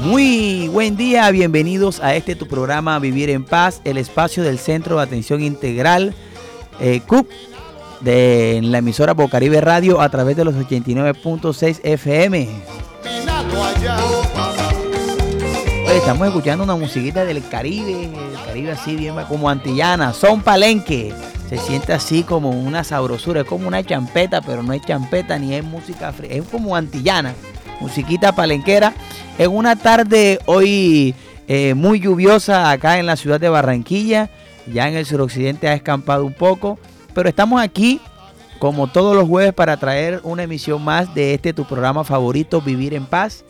Muy buen día, bienvenidos a este tu programa Vivir en Paz, el espacio del Centro de Atención Integral eh, CUP de la emisora Bocaribe Radio a través de los 89.6 FM. estamos escuchando una musiquita del Caribe, el Caribe así bien como antillana, son palenque. Se siente así como una sabrosura, es como una champeta, pero no es champeta ni es música fría, es como antillana, musiquita palenquera. En una tarde hoy eh, muy lluviosa acá en la ciudad de Barranquilla, ya en el suroccidente ha escampado un poco, pero estamos aquí como todos los jueves para traer una emisión más de este tu programa favorito, Vivir en Paz.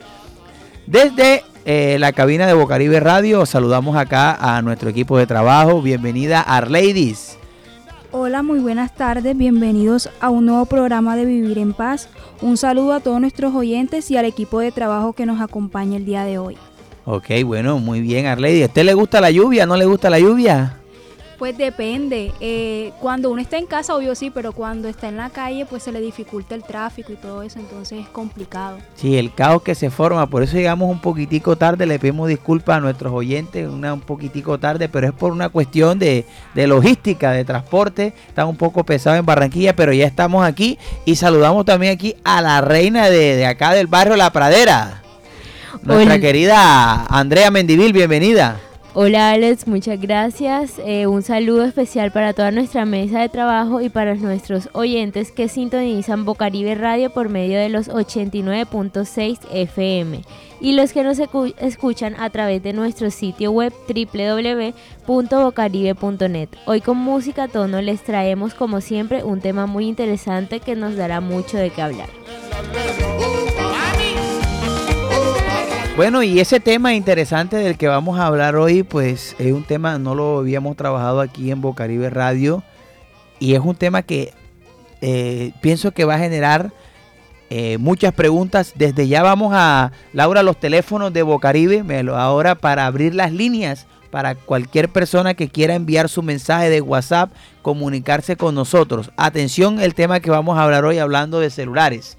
Desde eh, la cabina de Bocaribe Radio saludamos acá a nuestro equipo de trabajo. Bienvenida Arladies. Hola, muy buenas tardes, bienvenidos a un nuevo programa de Vivir en Paz. Un saludo a todos nuestros oyentes y al equipo de trabajo que nos acompaña el día de hoy. Ok, bueno, muy bien, Arlady. ¿A usted le gusta la lluvia? ¿No le gusta la lluvia? Pues depende. Eh, cuando uno está en casa, obvio sí, pero cuando está en la calle, pues se le dificulta el tráfico y todo eso, entonces es complicado. Sí, el caos que se forma, por eso llegamos un poquitico tarde, le pedimos disculpas a nuestros oyentes, una, un poquitico tarde, pero es por una cuestión de, logística, de transporte, está un poco pesado en Barranquilla, pero ya estamos aquí y saludamos también aquí a la reina de, acá del barrio La Pradera, nuestra querida Andrea Mendivil, bienvenida. Hola Alex, muchas gracias. Eh, un saludo especial para toda nuestra mesa de trabajo y para nuestros oyentes que sintonizan Bocaribe Radio por medio de los 89.6 FM y los que nos escuchan a través de nuestro sitio web www.bocaribe.net. Hoy con música tono les traemos como siempre un tema muy interesante que nos dará mucho de qué hablar. Bueno, y ese tema interesante del que vamos a hablar hoy, pues es un tema, no lo habíamos trabajado aquí en Bocaribe Radio, y es un tema que eh, pienso que va a generar eh, muchas preguntas. Desde ya vamos a, Laura, los teléfonos de Bocaribe, ahora para abrir las líneas para cualquier persona que quiera enviar su mensaje de WhatsApp, comunicarse con nosotros. Atención, el tema que vamos a hablar hoy hablando de celulares.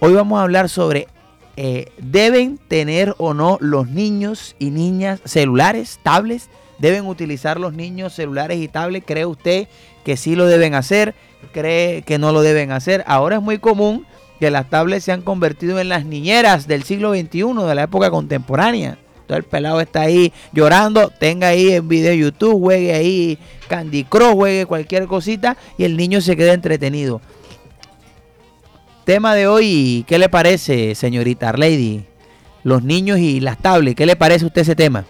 Hoy vamos a hablar sobre eh, ¿deben tener o no los niños y niñas celulares, tablets? ¿Deben utilizar los niños celulares y tablets? ¿Cree usted que sí lo deben hacer? ¿Cree que no lo deben hacer? Ahora es muy común que las tablets se han convertido en las niñeras del siglo XXI, de la época contemporánea. Todo el pelado está ahí llorando, tenga ahí en video YouTube, juegue ahí Candy Crush, juegue cualquier cosita y el niño se queda entretenido. Tema de hoy, ¿qué le parece, señorita Arlady? Los niños y las tablets, ¿qué le parece a usted ese tema?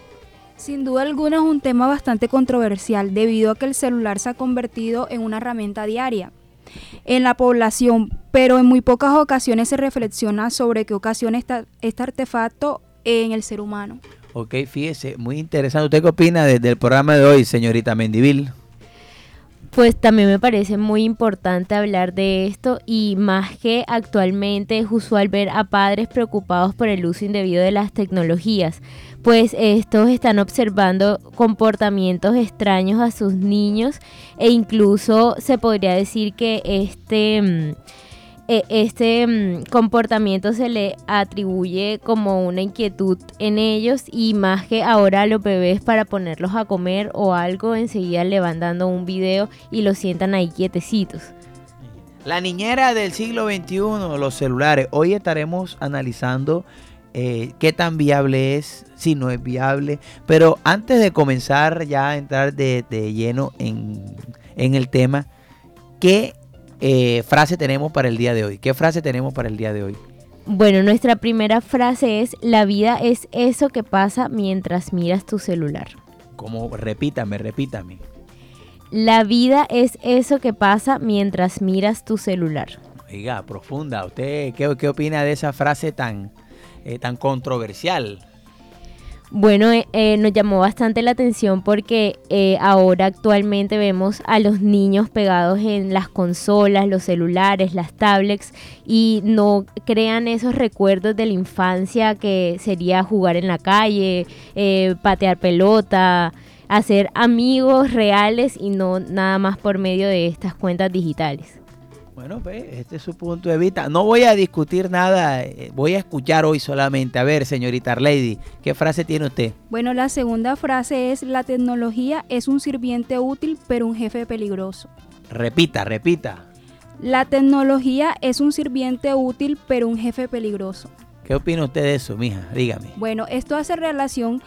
Sin duda alguna es un tema bastante controversial debido a que el celular se ha convertido en una herramienta diaria en la población, pero en muy pocas ocasiones se reflexiona sobre qué ocasiona este artefacto en el ser humano. Ok, fíjese, muy interesante. ¿Usted qué opina desde el programa de hoy, señorita Mendivil? Pues también me parece muy importante hablar de esto y más que actualmente es usual ver a padres preocupados por el uso indebido de las tecnologías, pues estos están observando comportamientos extraños a sus niños e incluso se podría decir que este mm, e, este mm, comportamiento se le atribuye como una inquietud en ellos y más que ahora a los bebés para ponerlos a comer o algo enseguida le van dando un video y los sientan ahí quietecitos. La niñera del siglo XXI, los celulares. Hoy estaremos analizando eh, qué tan viable es, si no es viable. Pero antes de comenzar ya a entrar de, lleno en, en el tema, ¿qué eh, frase tenemos para el día de hoy? ¿Qué frase tenemos para el día de hoy? Bueno, nuestra primera frase es, la vida es eso que pasa mientras miras tu celular. Como, repítame, repítame. La vida es eso que pasa mientras miras tu celular. Oiga, profunda. ¿Usted qué, qué opina de esa frase tan, eh, tan controversial? Bueno, eh, eh, nos llamó bastante la atención porque eh, ahora actualmente vemos a los niños pegados en las consolas, los celulares, las tablets y no crean esos recuerdos de la infancia que sería jugar en la calle, patear pelota, hacer amigos reales y no nada más por medio de estas cuentas digitales. Bueno, pues este es su punto de vista. No voy a discutir nada, eh, voy a escuchar hoy solamente. A ver, señorita Arlady, ¿qué frase tiene usted? Bueno, la segunda frase es, la tecnología es un sirviente útil, pero un jefe peligroso. Repita, repita. La tecnología es un sirviente útil, pero un jefe peligroso. ¿Qué opina usted de eso, mija? Dígame. Bueno, esto hace relación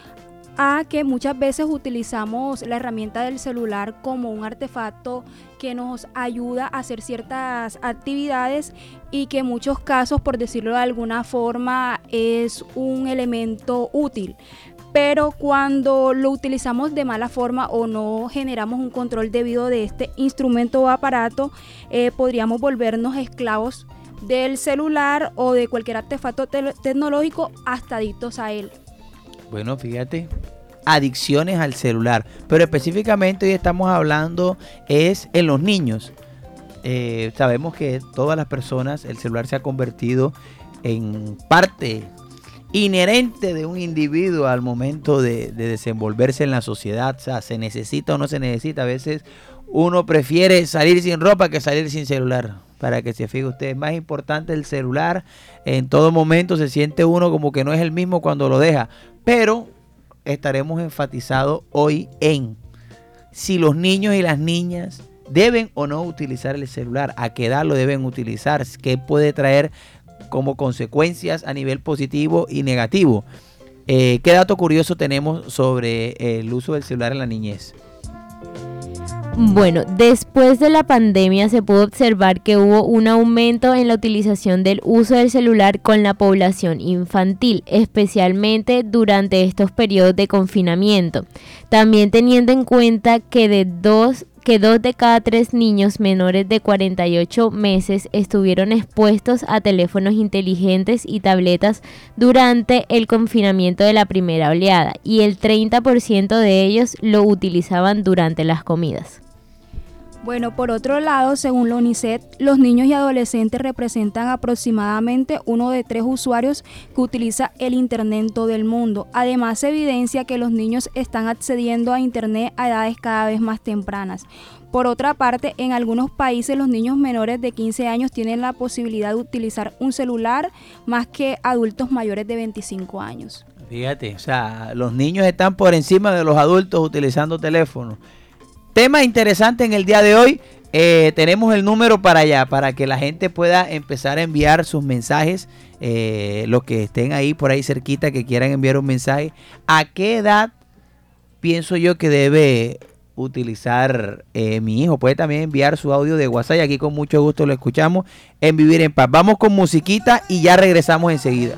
a que muchas veces utilizamos la herramienta del celular como un artefacto que nos ayuda a hacer ciertas actividades y que en muchos casos, por decirlo de alguna forma, es un elemento útil. Pero cuando lo utilizamos de mala forma o no generamos un control debido de este instrumento o aparato, eh, podríamos volvernos esclavos del celular o de cualquier artefacto tecnológico hasta adictos a él. Bueno, fíjate, adicciones al celular. Pero específicamente hoy estamos hablando es en los niños. Eh, sabemos que todas las personas, el celular se ha convertido en parte inherente de un individuo al momento de, de, desenvolverse en la sociedad. O sea, se necesita o no se necesita. A veces uno prefiere salir sin ropa que salir sin celular. Para que se fije usted, es más importante el celular. En todo momento se siente uno como que no es el mismo cuando lo deja. Pero estaremos enfatizados hoy en si los niños y las niñas deben o no utilizar el celular, a qué edad lo deben utilizar, qué puede traer como consecuencias a nivel positivo y negativo. Eh, ¿Qué dato curioso tenemos sobre el uso del celular en la niñez? Bueno, después de la pandemia se pudo observar que hubo un aumento en la utilización del uso del celular con la población infantil, especialmente durante estos periodos de confinamiento. También teniendo en cuenta que de dos que dos de cada tres niños menores de 48 meses estuvieron expuestos a teléfonos inteligentes y tabletas durante el confinamiento de la primera oleada y el 30% de ellos lo utilizaban durante las comidas. Bueno, por otro lado, según la UNICEF, los niños y adolescentes representan aproximadamente uno de tres usuarios que utiliza el Internet en todo el mundo. Además, se evidencia que los niños están accediendo a Internet a edades cada vez más tempranas. Por otra parte, en algunos países los niños menores de 15 años tienen la posibilidad de utilizar un celular más que adultos mayores de 25 años. Fíjate, o sea, los niños están por encima de los adultos utilizando teléfonos. Tema interesante en el día de hoy. Eh, tenemos el número para allá, para que la gente pueda empezar a enviar sus mensajes. Eh, los que estén ahí por ahí cerquita, que quieran enviar un mensaje. ¿A qué edad pienso yo que debe utilizar eh, mi hijo? Puede también enviar su audio de WhatsApp aquí con mucho gusto lo escuchamos en Vivir en Paz. Vamos con musiquita y ya regresamos enseguida.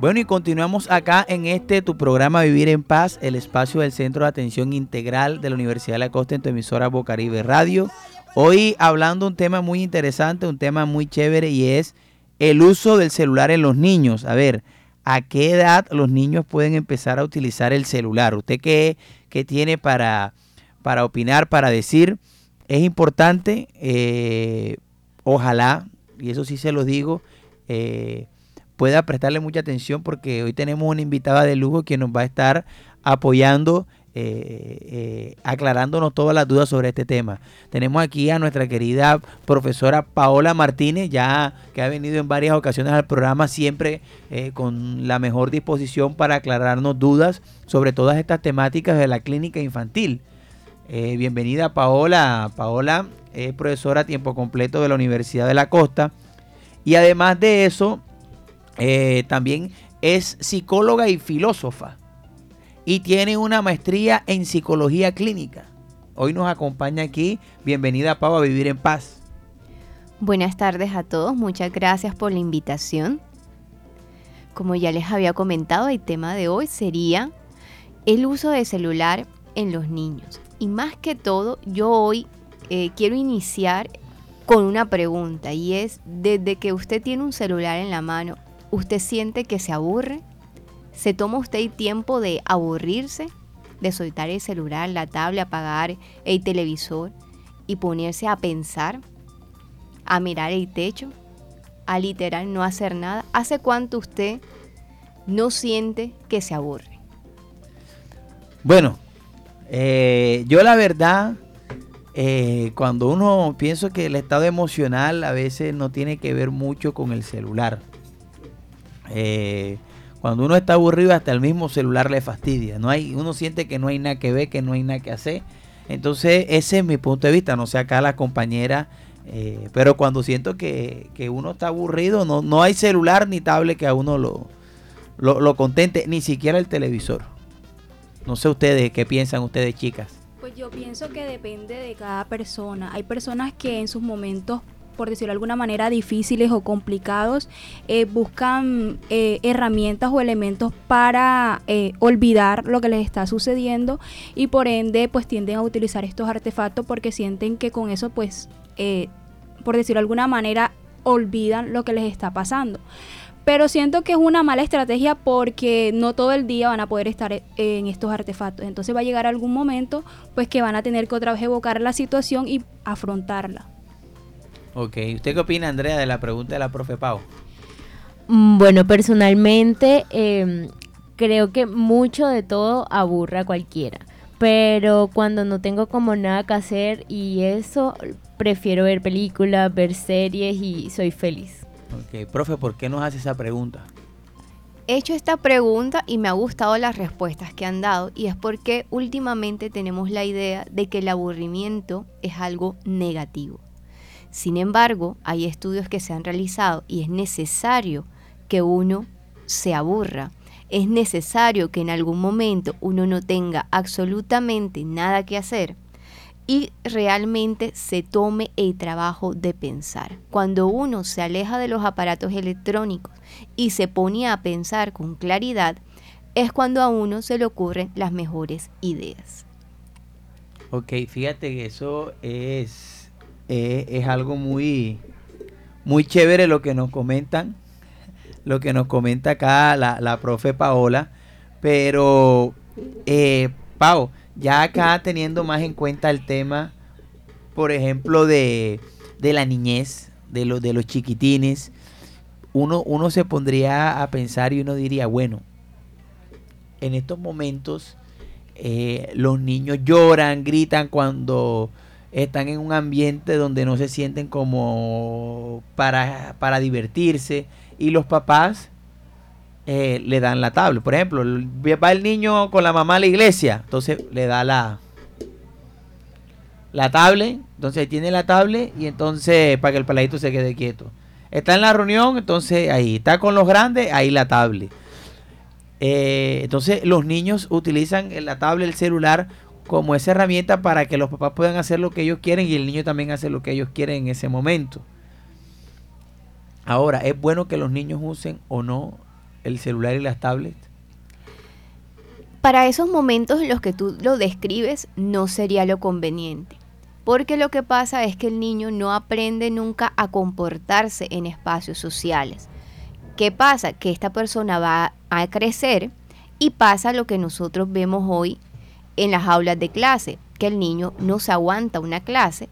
Bueno, y continuamos acá en este tu programa Vivir en Paz, el espacio del Centro de Atención Integral de la Universidad de la Costa en tu emisora Bocaribe Radio. Hoy hablando un tema muy interesante, un tema muy chévere y es el uso del celular en los niños. A ver, ¿a qué edad los niños pueden empezar a utilizar el celular? ¿Usted qué, qué tiene para, para opinar, para decir? Es importante, eh, ojalá, y eso sí se lo digo, eh, pueda prestarle mucha atención porque hoy tenemos una invitada de lujo que nos va a estar apoyando, eh, eh, aclarándonos todas las dudas sobre este tema. Tenemos aquí a nuestra querida profesora Paola Martínez, ya que ha venido en varias ocasiones al programa, siempre eh, con la mejor disposición para aclararnos dudas sobre todas estas temáticas de la clínica infantil. bienvenida Paola. Paola es profesora a tiempo completo de la Universidad de la Costa. Y además de eso, eh, también es psicóloga y filósofa y tiene una maestría en psicología clínica. Hoy nos acompaña aquí. Bienvenida, Pau, a Vivir en Paz. Buenas tardes a todos. Muchas gracias por la invitación. Como ya les había comentado, el tema de hoy sería el uso de celular en los niños. Y más que todo, yo hoy eh, quiero iniciar con una pregunta y es, desde que usted tiene un celular en la mano, ¿Usted siente que se aburre? ¿Se toma usted tiempo de aburrirse? De soltar el celular, la tablet, apagar el televisor y ponerse a pensar, a mirar el techo, a literal no hacer nada. ¿Hace cuánto usted no siente que se aburre? Bueno, eh, yo la verdad, eh, cuando uno pienso que el estado emocional a veces no tiene que ver mucho con el celular. Eh, cuando uno está aburrido, hasta el mismo celular le fastidia. No hay, uno siente que no hay nada que ver, que no hay nada que hacer. Entonces, ese es mi punto de vista. No sé acá la compañera, eh, pero cuando siento que, uno está aburrido, no, no hay celular ni tablet que a uno lo, lo, lo contente, ni siquiera el televisor. No sé ustedes, ¿qué piensan ustedes, chicas? Pues yo pienso que depende de cada persona. Hay personas que en sus momentos por decirlo de alguna manera, difíciles o complicados, eh, buscan eh, herramientas o elementos para eh, olvidar lo que les está sucediendo y por ende pues tienden a utilizar estos artefactos porque sienten que con eso pues, por decirlo de alguna manera, olvidan lo que les está pasando pero siento que es una mala estrategia porque no todo el día van a poder estar en estos artefactos. Entonces va a llegar algún momento pues que van a tener que otra vez evocar la situación y afrontarla. Ok, ¿usted qué opina, Andrea, de la pregunta de la profe Pau? Mm, bueno, personalmente em, creo que mucho de todo aburra a cualquiera, pero cuando no tengo como nada que hacer y eso, prefiero ver películas, ver series y soy feliz. Ok, profe, ¿por qué nos hace esa pregunta? He hecho esta pregunta y me ha gustado las respuestas que han dado y es porque últimamente tenemos la idea de que el aburrimiento es algo negativo. Sin embargo, hay estudios que se han realizado y es necesario que uno se aburra. Es necesario que en algún momento uno no tenga absolutamente nada que hacer y realmente se tome el trabajo de pensar. Cuando uno se aleja de los aparatos electrónicos y se pone a pensar con claridad, es cuando a uno se le ocurren las mejores ideas. Ok, fíjate que eso es eh, es algo muy, muy chévere lo que nos comentan, lo que nos comenta acá la, profe Paola. Pero, eh, Pau, ya acá teniendo más en cuenta el tema, por ejemplo, de, la niñez, de, los de los chiquitines, uno, uno se pondría a pensar y uno diría, bueno, en estos momentos eh, los niños lloran, gritan cuando están en un ambiente donde no se sienten como para, para divertirse y los papás eh, le dan la tablet. Por ejemplo, va el niño con la mamá a la iglesia, entonces le da la, la tablet, entonces tiene la tablet y entonces para que el peladito se quede quieto. Está en la reunión, entonces ahí. Está con los grandes, ahí la tablet. Eh, entonces los niños utilizan la tablet, el celular como esa herramienta para que los papás puedan hacer lo que ellos quieren y el niño también hace lo que ellos quieren en ese momento. Ahora, ¿es bueno que los niños usen o no el celular y las tablets? Para esos momentos en los que tú lo describes, no sería lo conveniente. Porque lo que pasa es que el niño no aprende nunca a comportarse en espacios sociales. ¿Qué pasa? Que esta persona va a crecer y pasa lo que nosotros vemos hoy en las aulas de clase, que el niño no se aguanta una clase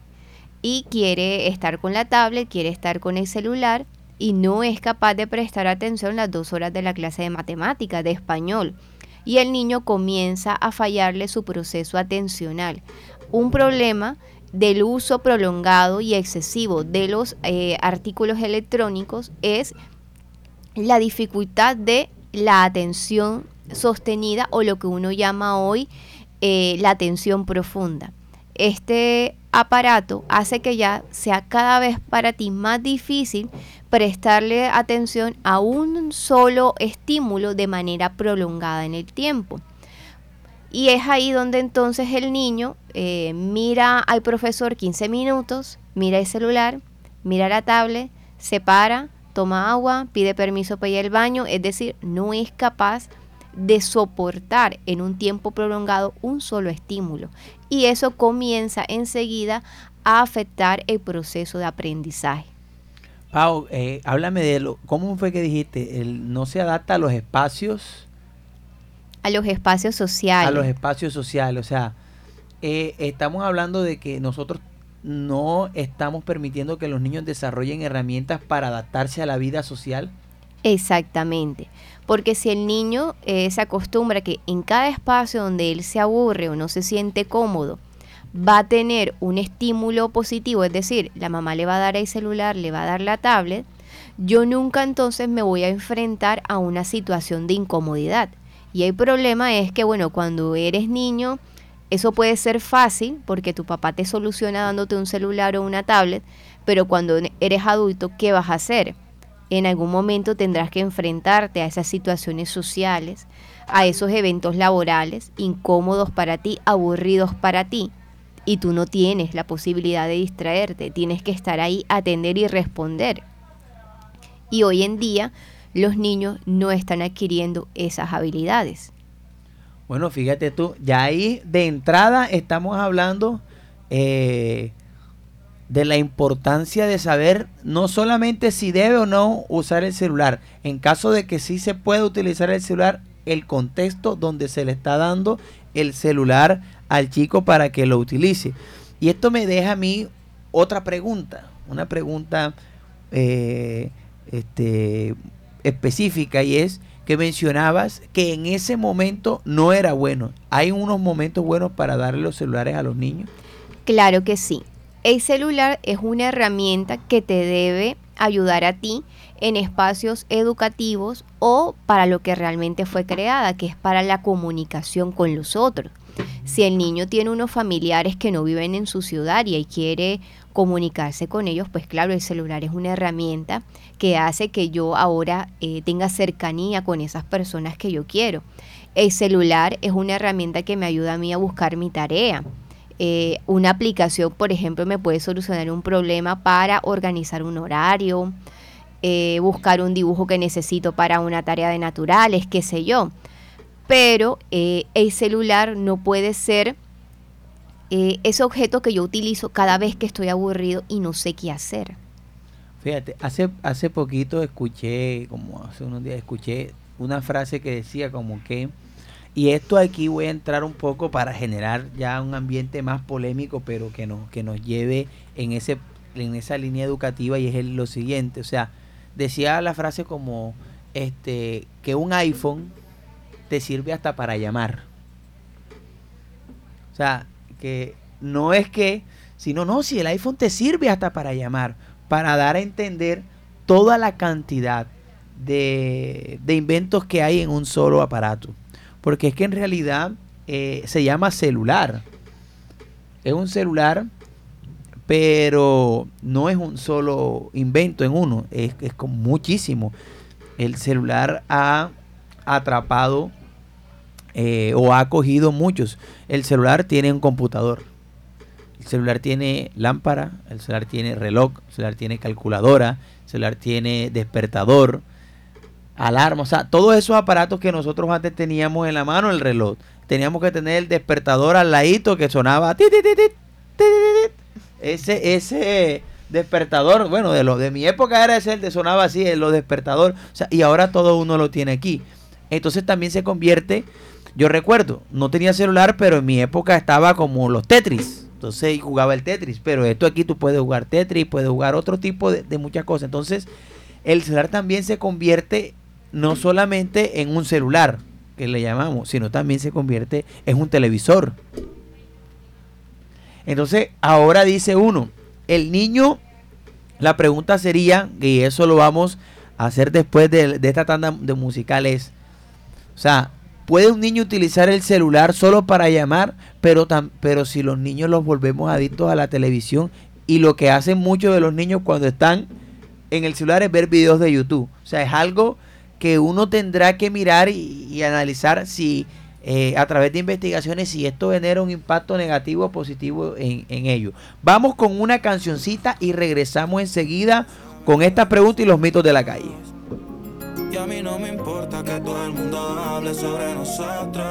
y quiere estar con la tablet, quiere estar con el celular y no es capaz de prestar atención las dos horas de la clase de matemática, de español. Y el niño comienza a fallarle su proceso atencional. Un problema del uso prolongado y excesivo de los eh, artículos electrónicos es la dificultad de la atención sostenida o lo que uno llama hoy eh, la atención profunda. Este aparato hace que ya sea cada vez para ti más difícil prestarle atención a un solo estímulo de manera prolongada en el tiempo. Y es ahí donde entonces el niño eh, mira al profesor 15 minutos, mira el celular, mira la tablet, se para, toma agua, pide permiso para ir al baño, es decir, no es capaz de soportar en un tiempo prolongado un solo estímulo. Y eso comienza enseguida a afectar el proceso de aprendizaje. Pau, eh, háblame de lo, ¿cómo fue que dijiste? El, no se adapta a los espacios. A los espacios sociales. A los espacios sociales, o sea, eh, estamos hablando de que nosotros no estamos permitiendo que los niños desarrollen herramientas para adaptarse a la vida social. Exactamente, porque si el niño eh, se acostumbra que en cada espacio donde él se aburre o no se siente cómodo, va a tener un estímulo positivo, es decir, la mamá le va a dar el celular, le va a dar la tablet, yo nunca entonces me voy a enfrentar a una situación de incomodidad. Y el problema es que, bueno, cuando eres niño, eso puede ser fácil porque tu papá te soluciona dándote un celular o una tablet, pero cuando eres adulto, ¿qué vas a hacer? En algún momento tendrás que enfrentarte a esas situaciones sociales, a esos eventos laborales incómodos para ti, aburridos para ti, y tú no tienes la posibilidad de distraerte, tienes que estar ahí, atender y responder. Y hoy en día los niños no están adquiriendo esas habilidades. Bueno, fíjate tú, ya ahí de entrada estamos hablando eh, de la importancia de saber no solamente si debe o no usar el celular, en caso de que sí se pueda utilizar el celular, el contexto donde se le está dando el celular al chico para que lo utilice. Y esto me deja a mí otra pregunta, una pregunta eh, este, específica y es, que mencionabas que en ese momento no era bueno. ¿Hay unos momentos buenos para darle los celulares a los niños? Claro que sí. El celular es una herramienta que te debe ayudar a ti en espacios educativos o para lo que realmente fue creada, que es para la comunicación con los otros. Si el niño tiene unos familiares que no viven en su ciudad y quiere comunicarse con ellos, pues claro, el celular es una herramienta que hace que yo ahora eh, tenga cercanía con esas personas que yo quiero. El celular es una herramienta que me ayuda a mí a buscar mi tarea. Eh, una aplicación, por ejemplo, me puede solucionar un problema para organizar un horario, eh, buscar un dibujo que necesito para una tarea de naturales, qué sé yo pero eh, el celular no puede ser eh, ese objeto que yo utilizo cada vez que estoy aburrido y no sé qué hacer. Fíjate, hace, hace poquito escuché, como hace unos días escuché una frase que decía como que, y esto aquí voy a entrar un poco para generar ya un ambiente más polémico, pero que nos, que nos lleve en, ese, en esa línea educativa y es lo siguiente, o sea, decía la frase como este que un iPhone te sirve hasta para llamar. O sea, que no es que, sino no, si el iPhone te sirve hasta para llamar, para dar a entender toda la cantidad de, inventos que hay en un solo aparato. Porque es que en realidad eh, se llama celular. Es un celular, pero no es un solo invento en uno, es, es con muchísimo. El celular ha atrapado eh, o ha cogido muchos. El celular tiene un computador. El celular tiene lámpara, el celular tiene reloj, el celular tiene calculadora, el celular tiene despertador. Alarma, o sea, todos esos aparatos que nosotros antes teníamos en la mano, el reloj. Teníamos que tener el despertador al ladito que sonaba ese ese despertador, bueno, de lo de mi época era ese el de sonaba así, el despertador, o sea, y ahora todo uno lo tiene aquí. Entonces también se convierte, yo recuerdo, no tenía celular, pero en mi época estaba como los Tetris. Entonces jugaba el Tetris, pero esto aquí tú puedes jugar Tetris, puedes jugar otro tipo de muchas cosas. Entonces, el celular también se convierte no solamente en un celular, que le llamamos, sino también se convierte en un televisor. Entonces, ahora dice uno, el niño, la pregunta sería, y eso lo vamos a hacer después de, esta tanda de musicales, o sea, ¿puede un niño utilizar el celular solo para llamar? Pero, pero si los niños los volvemos adictos a la televisión y lo que hacen muchos de los niños cuando están en el celular es ver videos de YouTube. O sea, es algo que uno tendrá que mirar y, analizar si eh, a través de investigaciones si esto genera un impacto negativo o positivo en, en ello. Vamos con una cancioncita y regresamos enseguida con esta pregunta y los mitos de la calle. Y a mí no me importa que todo el mundo hable sobre nosotros.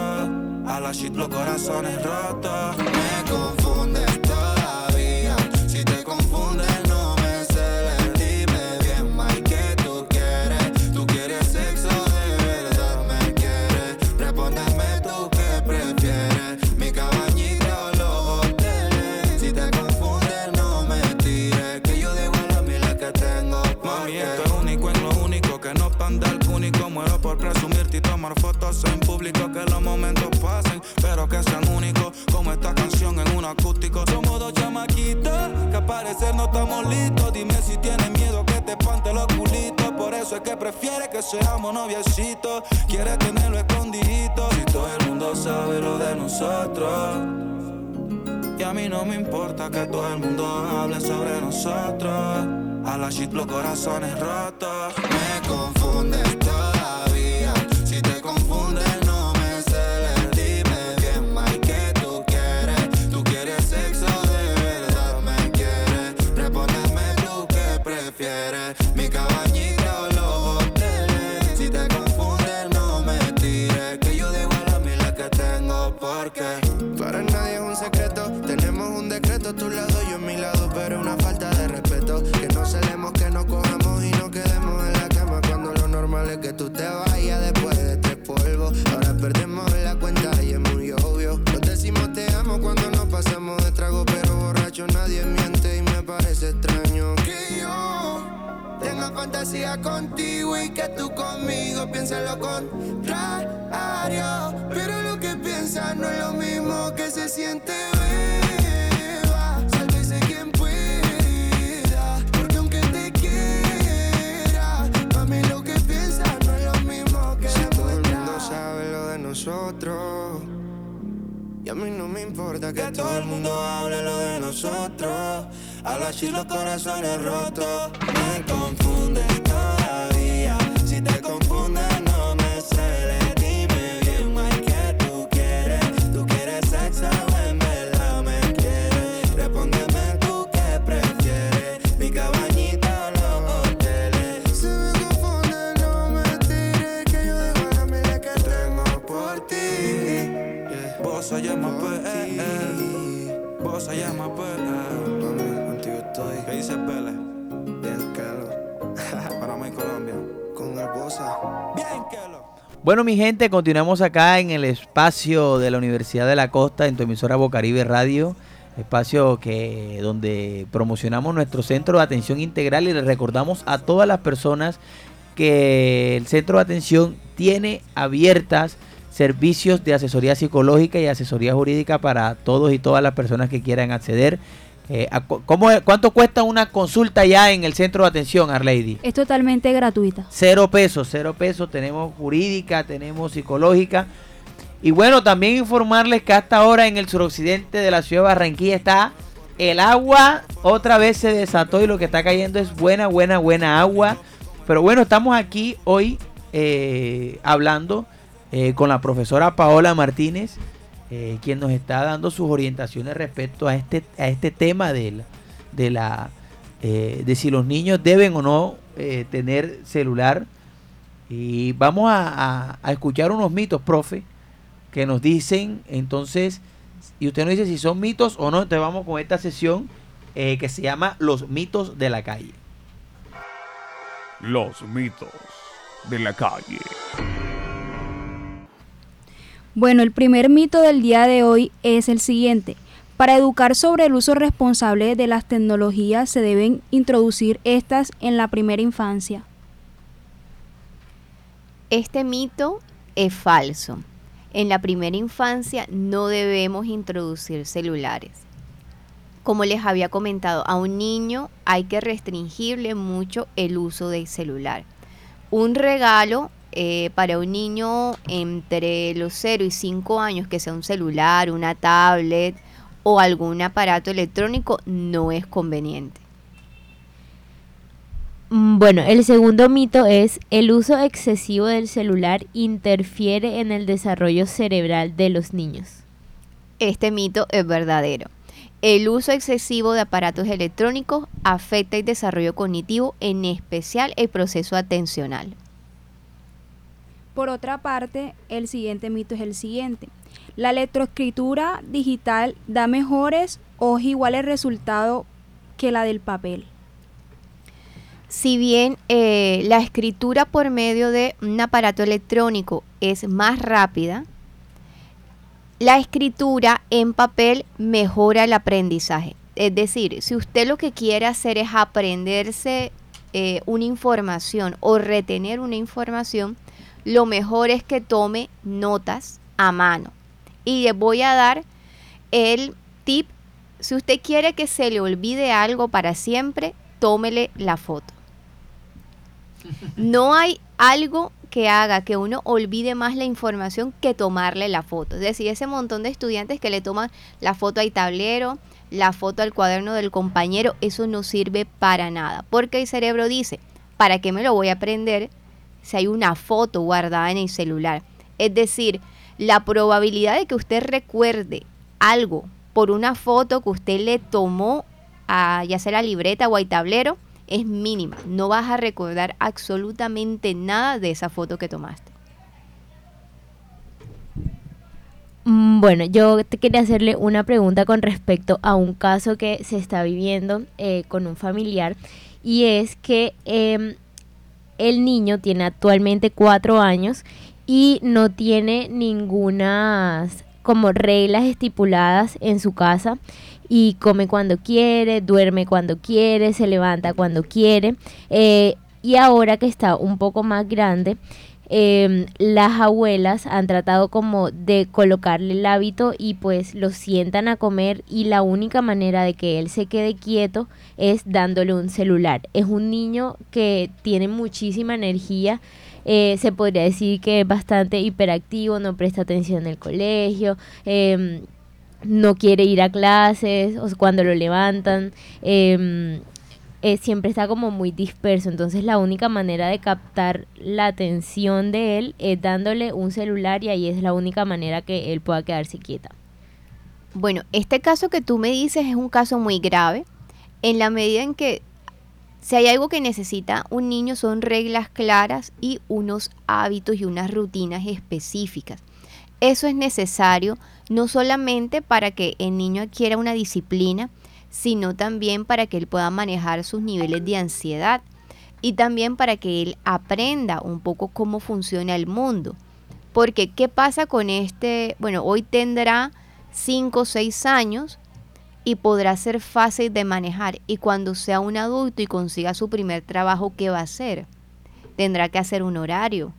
A la shit los corazones rotos. Me confunde en público, que los momentos pasen, pero que sean únicos, como esta canción en un acústico. Somos dos chamaquitos, que a parecer no estamos listos. Dime si tienes miedo que te espante los culitos. Por eso es que prefiere que seamos noviecitos. Quiere tenerlo escondidito. Si todo el mundo sabe lo de nosotros. Y a mí no me importa que todo el mundo hable sobre nosotros. A la shit los corazones rotos. Me confunde contigo lo contrario. Pero lo que piensas no es lo mismo que se siente, beba. Sálvese quien pueda, porque aunque te quiera, mí lo que piensas no es lo mismo que si todo el mundo sabe lo de nosotros. Y a mí no me importa que, todo el mundo hable lo de nosotros. A la los corazones rotos me Bueno, mi gente, continuamos acá en el espacio de la Universidad de la Costa, en tu emisora Bocaribe Radio, espacio que donde promocionamos nuestro centro de atención integral y le recordamos a todas las personas que el centro de atención tiene abiertas servicios de asesoría psicológica y asesoría jurídica para todos y todas las personas que quieran acceder eh, ¿cómo, ¿Cuánto cuesta una consulta ya en el centro de atención, Arlady? Es totalmente gratuita. Cero pesos, cero pesos. Tenemos jurídica, tenemos psicológica. Y bueno, también informarles que hasta ahora en el suroccidente de la ciudad de Barranquilla está el agua. Otra vez se desató y lo que está cayendo es buena, buena, buena agua. Pero bueno, estamos aquí hoy eh, hablando eh, con la profesora Paola Martínez eh, quien nos está dando sus orientaciones respecto a este, a este tema de la, eh, de si los niños deben o no tener celular Y vamos a, a- escuchar unos mitos, profe, que nos dicen entonces, y usted nos dice si son mitos o no, entonces vamos con esta sesión que se llama Los mitos de la calle. Los mitos de la calle. Bueno, el primer mito del día de hoy es el siguiente. Para educar sobre el uso responsable de las tecnologías se deben introducir estas en la primera infancia. Este mito es falso. En la primera infancia no debemos introducir celulares. Como les había comentado, a un niño hay que restringirle mucho el uso del celular. Un regalo eh, para un niño entre los 0 y 5 años, que sea un celular, una tablet o algún aparato electrónico, no es conveniente. Mm, Bueno, el segundo mito es el uso excesivo del celular interfiere en el desarrollo cerebral de los niños. Este mito es verdadero. El uso excesivo de aparatos electrónicos afecta el desarrollo cognitivo, en especial el proceso atencional. Por otra parte, el siguiente mito es el siguiente. La electroescritura digital da mejores o iguales resultados que la del papel. Si bien eh, la escritura por medio de un aparato electrónico es más rápida, la escritura en papel mejora el aprendizaje. Es decir, si usted lo que quiere hacer es aprenderse eh, una información o retener una información, lo mejor es que tome notas a mano. Y les voy a dar el tip, si usted quiere que se le olvide algo para siempre, tómele la foto. No hay algo que haga que uno olvide más la información que tomarle la foto. Es decir, ese montón de estudiantes que le toman la foto al tablero, la foto al cuaderno del compañero, eso no sirve para nada. Porque el cerebro dice, ¿para qué me lo voy a aprender si hay una foto guardada en el celular? Es decir, la probabilidad de que usted recuerde algo por una foto que usted le tomó a ya sea la libreta o al tablero es mínima. No vas a recordar absolutamente nada de esa foto que tomaste. Mm, Bueno, yo te quería hacerle una pregunta con respecto a un caso que se está viviendo eh, con un familiar y es que em, el niño tiene actualmente cuatro años y no tiene ninguna como reglas estipuladas en su casa y come cuando quiere, duerme cuando quiere, se levanta cuando quiere eh, y ahora que está un poco más grande em, las abuelas han tratado como de colocarle el hábito y pues lo sientan a comer y la única manera de que él se quede quieto es dándole un celular. Es un niño que tiene muchísima energía. eh, se podría decir que es bastante hiperactivo, no presta atención en el colegio, em, no quiere ir a clases, o cuando lo levantan, em, eh, siempre está como muy disperso. Entonces la única manera de captar la atención de él es dándole un celular y ahí es la única manera que él pueda quedarse quieta. Bueno, este caso que tú me dices es un caso muy grave en la medida en que si hay algo que necesita un niño son reglas claras y unos hábitos y unas rutinas específicas. Eso es necesario no solamente para que el niño adquiera una disciplina, sino también para que él pueda manejar sus niveles de ansiedad y también para que él aprenda un poco cómo funciona el mundo. Porque, ¿qué pasa con este? Bueno, hoy tendrá 5 o 6 años y podrá ser fácil de manejar. Y cuando sea un adulto y consiga su primer trabajo, ¿qué va a hacer? Tendrá que hacer un horario.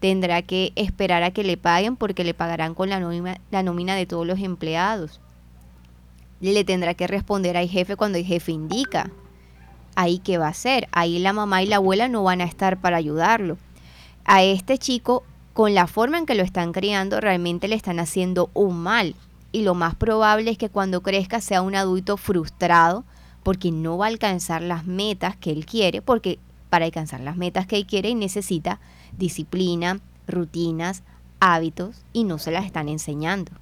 Tendrá que esperar a que le paguen porque le pagarán con la nómina, la nómina de todos los empleados. Le tendrá que responder al jefe cuando el jefe indica. Ahí qué va a hacer. Ahí la mamá y la abuela no van a estar para ayudarlo. A este chico, con la forma en que lo están criando, realmente le están haciendo un mal y lo más probable es que cuando crezca sea un adulto frustrado porque no va a alcanzar las metas que él quiere, porque para alcanzar las metas que él quiere necesita disciplina, rutinas, hábitos y no se las están enseñando.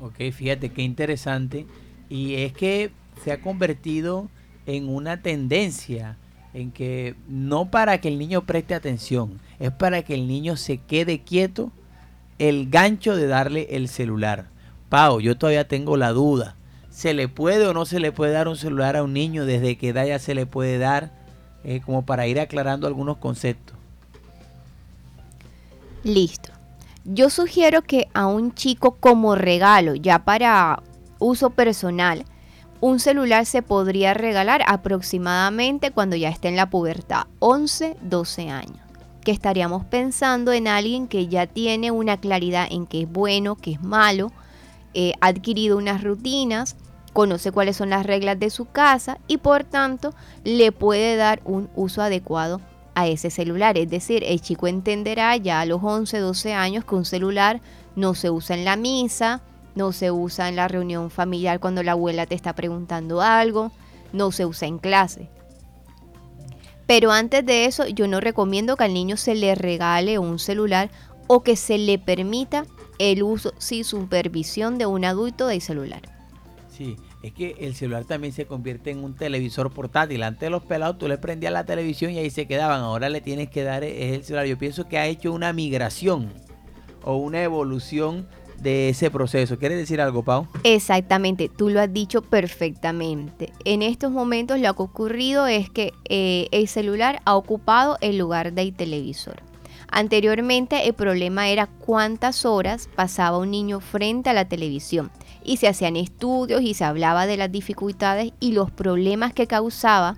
Ok, fíjate qué interesante. Y es que se ha convertido en una tendencia en que no para que el niño preste atención, es para que el niño se quede quieto el gancho de darle el celular. Pau, yo todavía tengo la duda. ¿Se le puede o no se le puede dar un celular a un niño? ¿Desde qué edad ya se le puede dar? Eh, como para ir aclarando algunos conceptos. Listo. Yo sugiero que a un chico como regalo, ya para uso personal, un celular se podría regalar aproximadamente cuando ya esté en la pubertad, 11, 12 años. Que estaríamos pensando en alguien que ya tiene una claridad en qué es bueno, qué es malo, eh, ha adquirido unas rutinas, conoce cuáles son las reglas de su casa y por tanto le puede dar un uso adecuado a ese celular. Es decir, el chico entenderá ya a los 11, 12 años que un celular no se usa en la misa, no se usa en la reunión familiar cuando la abuela te está preguntando algo, no se usa en clase. Pero antes de eso, yo no recomiendo que al niño se le regale un celular o que se le permita el uso sin supervisión de un adulto del celular. Sí, es que el celular también se convierte en un televisor portátil. Antes de los pelados tú le prendías la televisión y ahí se quedaban. Ahora le tienes que dar el celular. Yo pienso que ha hecho una migración o una evolución de ese proceso. ¿Quieres decir algo, Pau? Exactamente, tú lo has dicho perfectamente. En estos momentos lo que ha ocurrido es que eh, el celular ha ocupado el lugar del televisor. Anteriormente el problema era cuántas horas pasaba un niño frente a la televisión y se hacían estudios y se hablaba de las dificultades y los problemas que causaba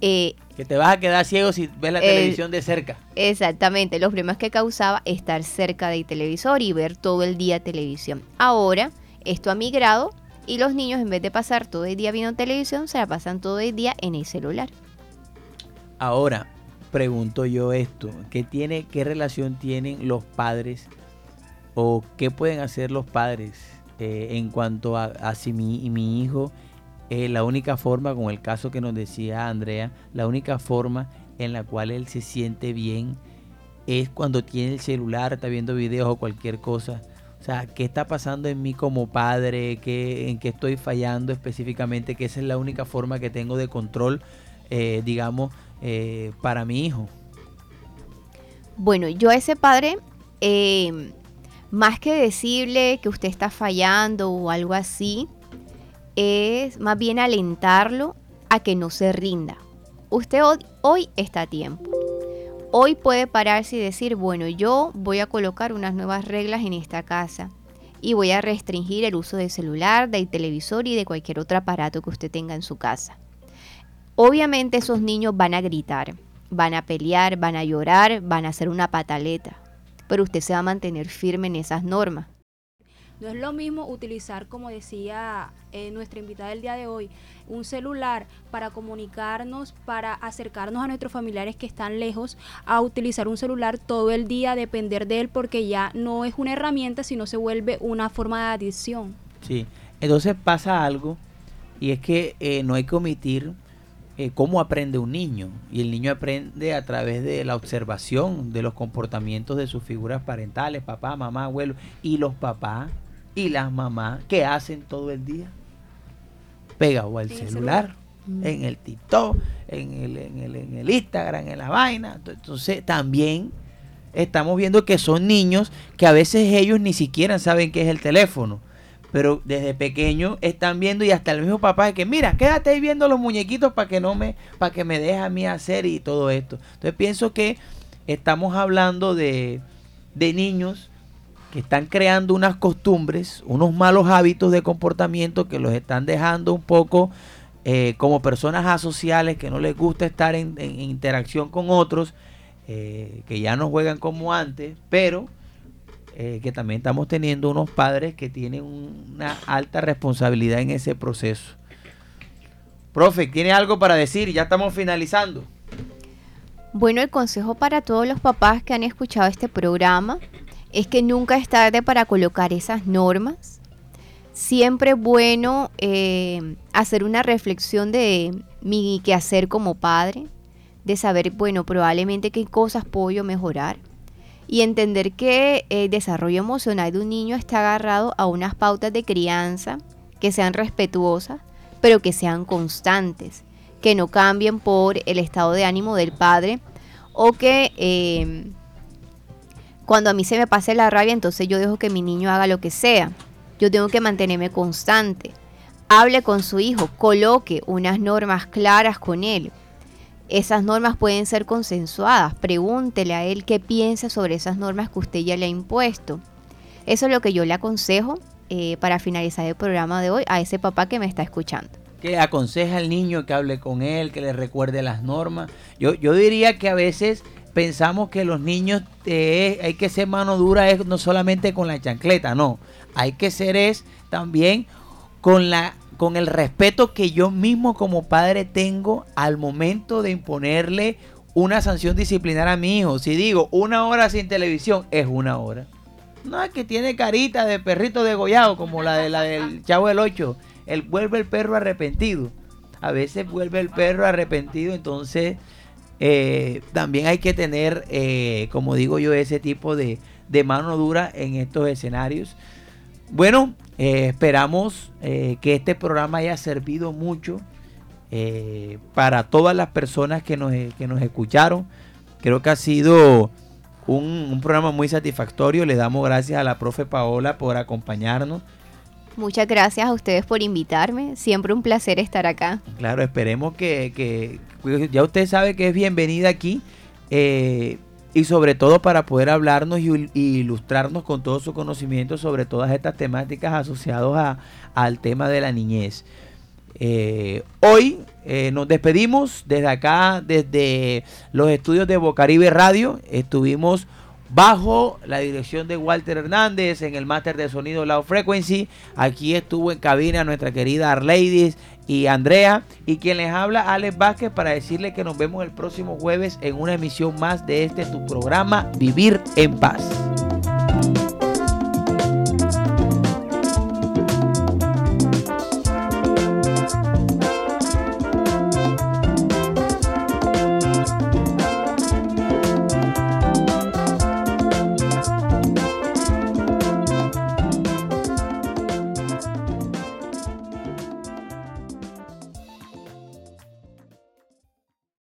eh, que te vas a quedar ciego si ves la televisión de cerca. Exactamente, los problemas que causaba estar cerca del televisor y ver todo el día televisión. Ahora esto ha migrado y los niños en vez de pasar todo el día viendo televisión, se la pasan todo el día en el celular. Ahora, pregunto yo esto, ¿qué, tiene, qué relación tienen los padres o qué pueden hacer los padres eh, en cuanto a, a si mi, mi hijo eh, la única forma, con el caso que nos decía Andrea, la única forma en la cual él se siente bien es cuando tiene el celular, está viendo videos o cualquier cosa. O sea, ¿qué está pasando en mí como padre? ¿Qué, ¿En qué estoy fallando específicamente? Que esa es la única forma que tengo de control, eh, digamos, eh, para mi hijo. Bueno, yo a ese padre, más que decirle que usted está fallando o algo así, es más bien alentarlo a que no se rinda. Usted hoy, está a tiempo. Hoy puede pararse y decir, bueno, yo voy a colocar unas nuevas reglas en esta casa y voy a restringir el uso del celular, del televisor y de cualquier otro aparato que usted tenga en su casa. Obviamente esos niños van a gritar, van a pelear, van a llorar, van a hacer una pataleta, pero usted se va a mantener firme en esas normas. No es lo mismo utilizar, como decía eh, nuestra invitada del día de hoy, un celular para comunicarnos, para acercarnos a nuestros familiares que están lejos, a utilizar un celular todo el día, depender de él, porque ya no es una herramienta, sino se vuelve una forma de adicción. Sí, entonces pasa algo, y es que eh, no hay que omitir eh, cómo aprende un niño. Y el niño aprende a través de la observación de los comportamientos de sus figuras parentales, papá, mamá, abuelo, y los papás y las mamás, ¿qué hacen todo el día? Pegado al celular, en el TikTok, en el, en, el, en el Instagram, en la vaina. Entonces también estamos viendo que son niños que a veces ellos ni siquiera saben qué es el teléfono. Pero desde pequeño están viendo y hasta el mismo papá es que mira, quédate ahí viendo los muñequitos para que no me, para que me deje a mí hacer y todo esto. Entonces pienso que estamos hablando de, de niños que están creando unas costumbres, unos malos hábitos de comportamiento que los están dejando un poco eh, como personas asociales que no les gusta estar en, interacción con otros, eh, que ya no juegan como antes, pero eh, que también estamos teniendo unos padres que tienen una alta responsabilidad en ese proceso. Profe, ¿tiene algo para decir? Ya estamos finalizando. Bueno, el consejo para todos los papás que han escuchado este programa es que nunca es tarde para colocar esas normas. Siempre bueno eh, hacer una reflexión de mi quehacer como padre, de saber, bueno, probablemente qué cosas puedo yo mejorar y entender que el desarrollo emocional de un niño está agarrado a unas pautas de crianza que sean respetuosas, pero que sean constantes, que no cambien por el estado de ánimo del padre o que eh, cuando a mí se me pase la rabia, entonces yo dejo que mi niño haga lo que sea. Yo tengo que mantenerme constante. Hable con su hijo, coloque unas normas claras con él. Esas normas pueden ser consensuadas. Pregúntele a él qué piensa sobre esas normas que usted ya le ha impuesto. Eso es lo que yo le aconsejo eh, para finalizar el programa de hoy a ese papá que me está escuchando. Que aconseja al niño que hable con él, que le recuerde las normas. Yo, yo diría que a veces pensamos que los niños eh, hay que ser mano dura no solamente con la chancleta, no. Hay que ser también con la con el respeto que yo mismo como padre tengo al momento de imponerle una sanción disciplinar a mi hijo. Si digo una hora sin televisión, es una hora. No es que tiene carita de perrito degollado como la de la del Chavo del 8. Él vuelve el perro arrepentido. A veces vuelve el perro arrepentido, entonces eh, también hay que tener, eh, como digo yo, ese tipo de, de mano dura en estos escenarios. Bueno, eh, esperamos eh, que este programa haya servido mucho eh, para todas las personas que nos, que nos escucharon. Creo que ha sido un, un, programa muy satisfactorio. Le damos gracias a la profe Paola por acompañarnos. Muchas gracias a ustedes por invitarme. Siempre un placer estar acá. Claro, esperemos que, que ya usted sabe que es bienvenida aquí. Eh, y sobre todo para poder hablarnos y, ilustrarnos con todo su conocimiento sobre todas estas temáticas asociadas al tema de la niñez. Eh, hoy eh, nos despedimos desde acá, desde los estudios de Bocaribe Radio. Estuvimos bajo la dirección de Walter Hernández en el máster de sonido Loud Frequency. Aquí estuvo en cabina nuestra querida Arleidis y Andrea. Y quien les habla, Alex Vázquez, para decirle que nos vemos el próximo jueves en una emisión más de este tu programa Vivir en Paz.